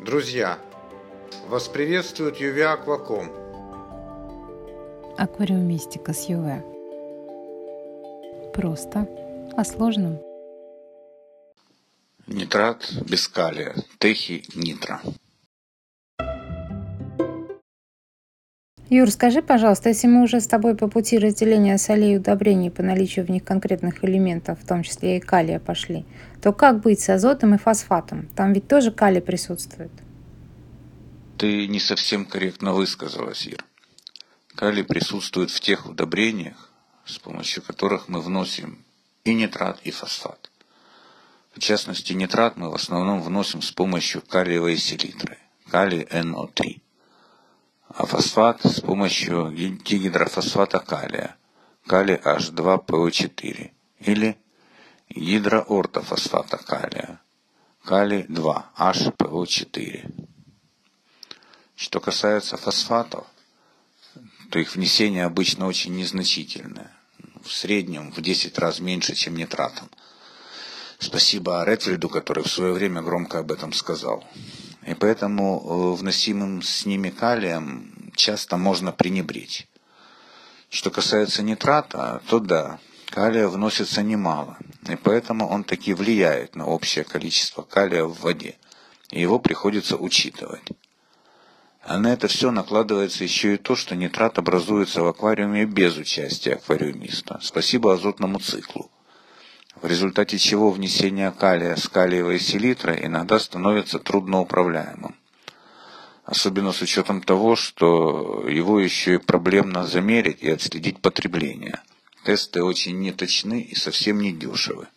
Друзья, вас приветствует Юви Акваком. Аквариумистика с ЮВ. Просто о сложном. Нитрат без калия, техи нитро. Юр, скажи, пожалуйста, если мы уже с тобой по пути разделения солей и удобрений по наличию в них конкретных элементов, в том числе и калия, пошли, то как быть с азотом и фосфатом? Там ведь тоже калий присутствует. Ты не совсем корректно высказалась, Ир. Калий присутствует в тех удобрениях, с помощью которых мы вносим и нитрат, и фосфат. В частности, нитрат мы в основном вносим с помощью калиевой селитры, калий НО3 а фосфат с помощью дигидрофосфата калия, калий H2PO4 или гидроортофосфата калия, калий 2HPO4. Что касается фосфатов, то их внесение обычно очень незначительное, в среднем в 10 раз меньше, чем нитратом. Спасибо Ретвельду, который в свое время громко об этом сказал. И поэтому э, вносимым с ними калием часто можно пренебречь. Что касается нитрата, то да, калия вносится немало, и поэтому он таки влияет на общее количество калия в воде, и его приходится учитывать. А на это все накладывается еще и то, что нитрат образуется в аквариуме без участия аквариумиста. Спасибо азотному циклу в результате чего внесение калия с калиевой селитрой иногда становится трудноуправляемым. Особенно с учетом того, что его еще и проблемно замерить и отследить потребление. Тесты очень неточны и совсем не дешевы.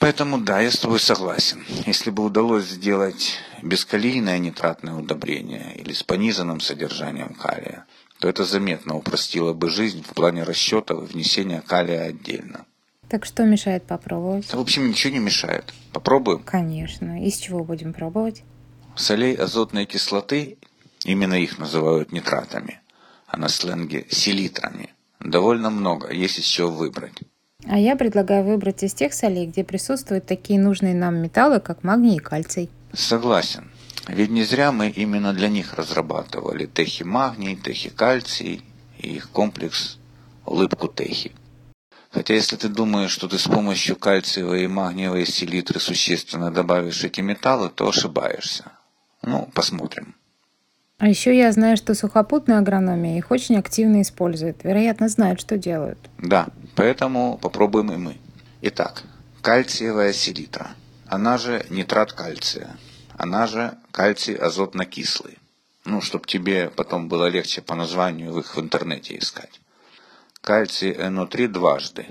Поэтому да, я с тобой согласен. Если бы удалось сделать бескалийное нитратное удобрение или с пониженным содержанием калия, то это заметно упростило бы жизнь в плане расчета и внесения калия отдельно. Так что мешает попробовать? Да, в общем, ничего не мешает. Попробуем? Конечно. Из чего будем пробовать? Солей азотной кислоты, именно их называют нитратами, а на сленге селитрами, довольно много, есть из чего выбрать. А я предлагаю выбрать из тех солей, где присутствуют такие нужные нам металлы, как магний и кальций. Согласен. Ведь не зря мы именно для них разрабатывали техи-магний, техи-кальций и их комплекс улыбку техи. Хотя если ты думаешь, что ты с помощью кальциевой и магниевой селитры существенно добавишь эти металлы, то ошибаешься. Ну, посмотрим. А еще я знаю, что сухопутная агрономия их очень активно использует. Вероятно, знают, что делают. Да, поэтому попробуем и мы. Итак, кальциевая селитра. Она же нитрат кальция. Она же кальций азотно-кислый. Ну, чтобы тебе потом было легче по названию их в интернете искать. Кальций НО3 дважды.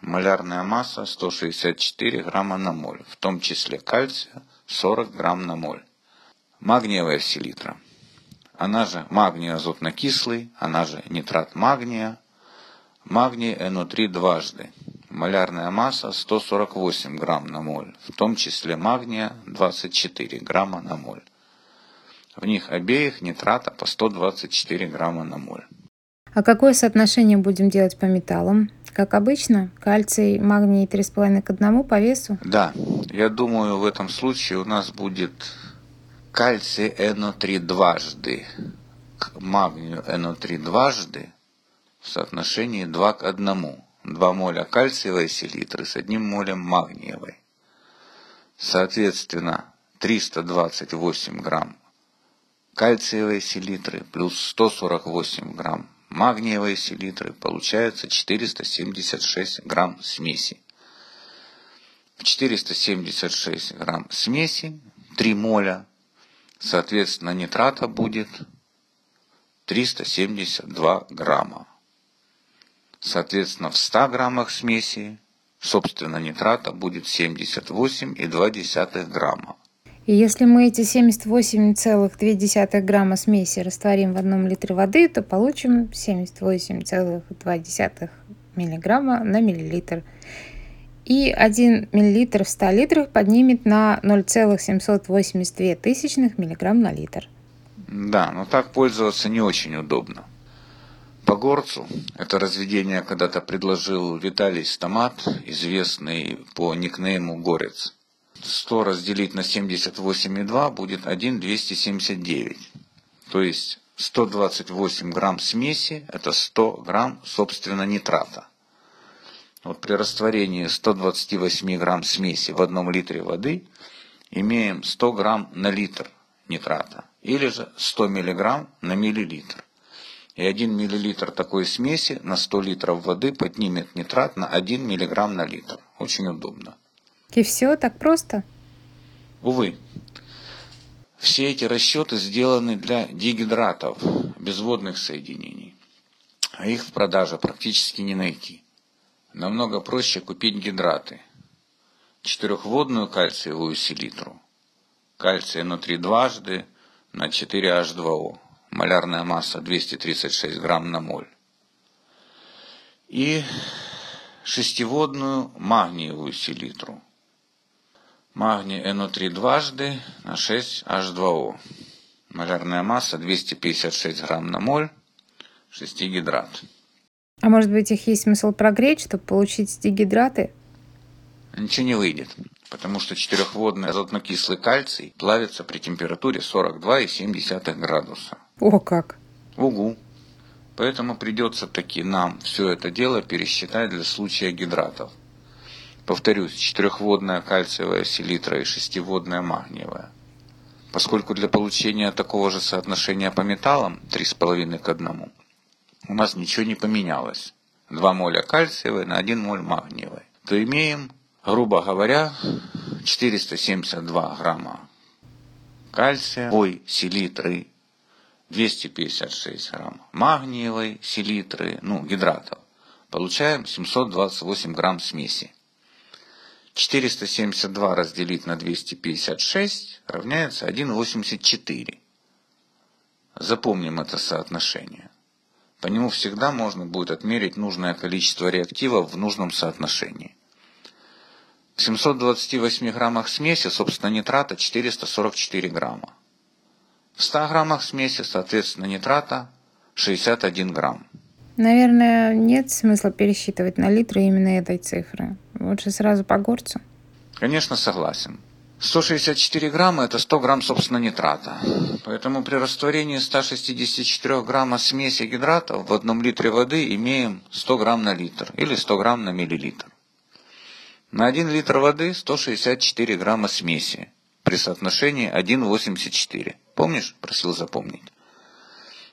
Малярная масса 164 грамма на моль, в том числе кальция 40 грамм на моль. Магниевая селитра. Она же магний азотно-кислый, она же нитрат магния. Магний НО3 дважды. Малярная масса 148 грамм на моль, в том числе магния 24 грамма на моль. В них обеих нитрата по 124 грамма на моль. А какое соотношение будем делать по металлам? Как обычно, кальций, магний 3,5 к 1 по весу? Да, я думаю, в этом случае у нас будет кальций НО3 дважды к магнию НО3 дважды в соотношении 2 к 1. 2 моля кальциевой селитры с 1 молем магниевой. Соответственно, 328 грамм кальциевой селитры плюс 148 грамм магниевой селитры получается 476 грамм смеси. В 476 грамм смеси 3 моля, соответственно, нитрата будет 372 грамма. Соответственно, в 100 граммах смеси, собственно, нитрата будет 78,2 грамма. И если мы эти 78,2 грамма смеси растворим в одном литре воды, то получим 78,2 миллиграмма на миллилитр. И 1 миллилитр в 100 литрах поднимет на 0,782 тысячных миллиграмм на литр. Да, но так пользоваться не очень удобно. По горцу это разведение когда-то предложил Виталий Стамат, известный по никнейму Горец. 100 разделить на 78,2 будет 1,279. То есть 128 грамм смеси – это 100 грамм, собственно, нитрата. Вот при растворении 128 грамм смеси в одном литре воды имеем 100 грамм на литр нитрата или же 100 миллиграмм на миллилитр. И 1 миллилитр такой смеси на 100 литров воды поднимет нитрат на 1 миллиграмм на литр. Очень удобно. И все так просто? Увы, все эти расчеты сделаны для дигидратов, безводных соединений. А их в продаже практически не найти. Намного проще купить гидраты. Четырехводную кальциевую селитру. Кальция внутри дважды на 4H2O. Малярная масса 236 грамм на моль. И шестиводную магниевую селитру Магний НО3 дважды на 6H2O. Малярная масса 256 грамм на моль. Шестигидрат. А может быть их есть смысл прогреть, чтобы получить дигидраты? Ничего не выйдет, потому что четырехводный азотно-кислый кальций плавится при температуре 42,7 градуса. О как! Угу. Поэтому придется таки нам все это дело пересчитать для случая гидратов. Повторюсь, четырехводная кальциевая селитра и шестиводная магниевая. Поскольку для получения такого же соотношения по металлам 3,5 к 1 у нас ничего не поменялось. 2 моля кальциевой на 1 моль магниевой. То имеем, грубо говоря, 472 грамма кальция, ой, селитры, 256 грамм магниевой селитры, ну, гидратов. Получаем 728 грамм смеси. 472 разделить на 256 равняется 1,84. Запомним это соотношение. По нему всегда можно будет отмерить нужное количество реактивов в нужном соотношении. В 728 граммах смеси, собственно, нитрата 444 грамма. В 100 граммах смеси, соответственно, нитрата 61 грамм. Наверное, нет смысла пересчитывать на литры именно этой цифры. Лучше сразу по горцу. Конечно, согласен. 164 грамма – это 100 грамм, собственно, нитрата. Поэтому при растворении 164 грамма смеси гидратов в одном литре воды имеем 100 грамм на литр или 100 грамм на миллилитр. На 1 литр воды 164 грамма смеси при соотношении 1,84. Помнишь? Просил запомнить.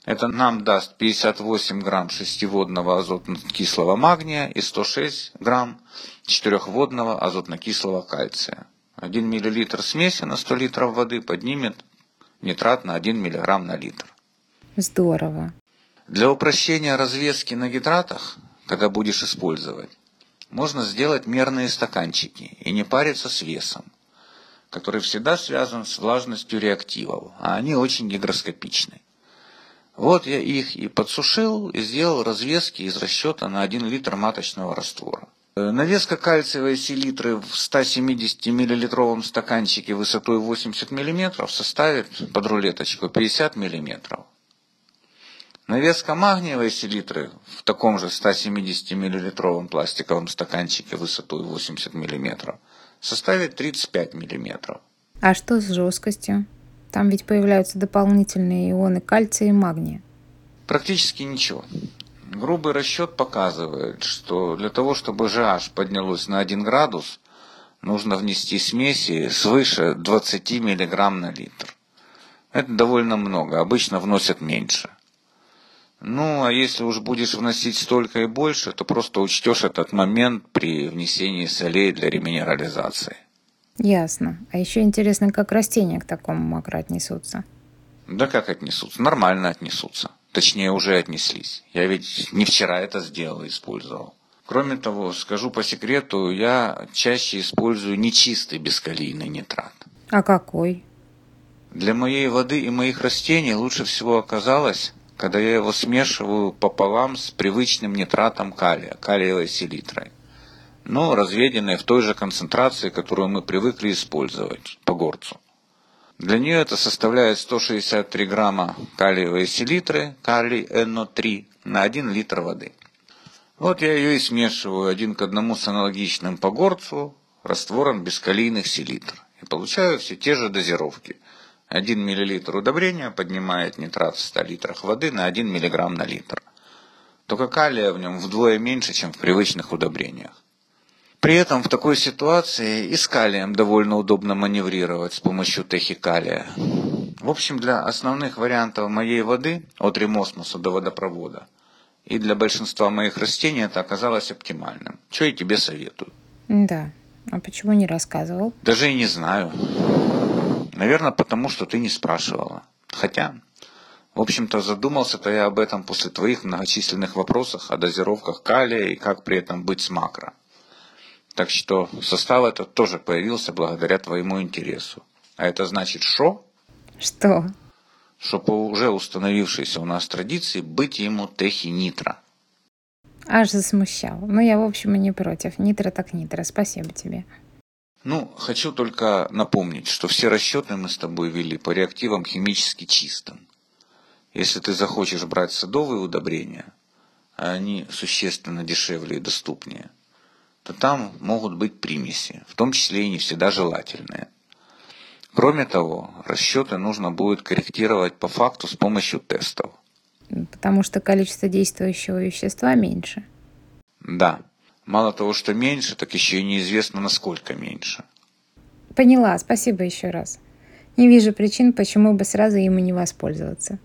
Это нам даст 58 грамм шестиводного азотно-кислого магния и 106 грамм четырехводного азотно-кислого кальция. 1 мл смеси на 100 литров воды поднимет нитрат на 1 мг на литр. Здорово. Для упрощения развески на гидратах, когда будешь использовать, можно сделать мерные стаканчики и не париться с весом, который всегда связан с влажностью реактивов, а они очень гигроскопичны. Вот я их и подсушил и сделал развески из расчета на 1 литр маточного раствора. Э, навеска кальциевой селитры в 170 миллилитровом стаканчике высотой 80 мм составит под рулеточку 50 мм. Навеска магниевой селитры в таком же 170 миллилитровом пластиковом стаканчике высотой 80 мм составит 35 мм. А что с жесткостью? Там ведь появляются дополнительные ионы кальция и магния. Практически ничего. Грубый расчет показывает, что для того, чтобы GH поднялось на 1 градус, нужно внести смеси свыше 20 мг на литр. Это довольно много, обычно вносят меньше. Ну, а если уж будешь вносить столько и больше, то просто учтешь этот момент при внесении солей для реминерализации. Ясно. А еще интересно, как растения к такому макро отнесутся. Да как отнесутся? Нормально отнесутся. Точнее, уже отнеслись. Я ведь не вчера это сделал использовал. Кроме того, скажу по секрету, я чаще использую нечистый бескалийный нитрат. А какой? Для моей воды и моих растений лучше всего оказалось, когда я его смешиваю пополам с привычным нитратом калия, калиевой селитрой но разведенная в той же концентрации, которую мы привыкли использовать по горцу. Для нее это составляет 163 грамма калиевой селитры, калий НО3 на 1 литр воды. Вот я ее и смешиваю один к одному с аналогичным по горцу раствором бескалийных селитр. И получаю все те же дозировки. 1 мл удобрения поднимает нитрат в 100 литрах воды на 1 мг на литр. Только калия в нем вдвое меньше, чем в привычных удобрениях. При этом в такой ситуации и с калием довольно удобно маневрировать с помощью техикалия. В общем, для основных вариантов моей воды, от ремосмуса до водопровода, и для большинства моих растений это оказалось оптимальным. Что я тебе советую? Да. А почему не рассказывал? Даже и не знаю. Наверное, потому что ты не спрашивала. Хотя, в общем-то, задумался-то я об этом после твоих многочисленных вопросов о дозировках калия и как при этом быть с макро. Так что состав этот тоже появился благодаря твоему интересу. А это значит что? Что? Что по уже установившейся у нас традиции быть ему техи нитро. Аж засмущал. Но я, в общем, и не против. Нитро так нитро. Спасибо тебе. Ну, хочу только напомнить, что все расчеты мы с тобой вели по реактивам химически чистым. Если ты захочешь брать садовые удобрения, а они существенно дешевле и доступнее – то там могут быть примеси, в том числе и не всегда желательные. Кроме того, расчеты нужно будет корректировать по факту с помощью тестов. Потому что количество действующего вещества меньше. Да. Мало того, что меньше, так еще и неизвестно, насколько меньше. Поняла, спасибо еще раз. Не вижу причин, почему бы сразу и не воспользоваться.